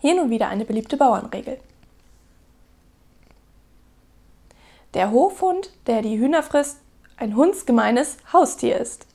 Hier nun wieder eine beliebte Bauernregel. Der Hofhund, der die Hühner frisst, ein hundsgemeines Haustier ist.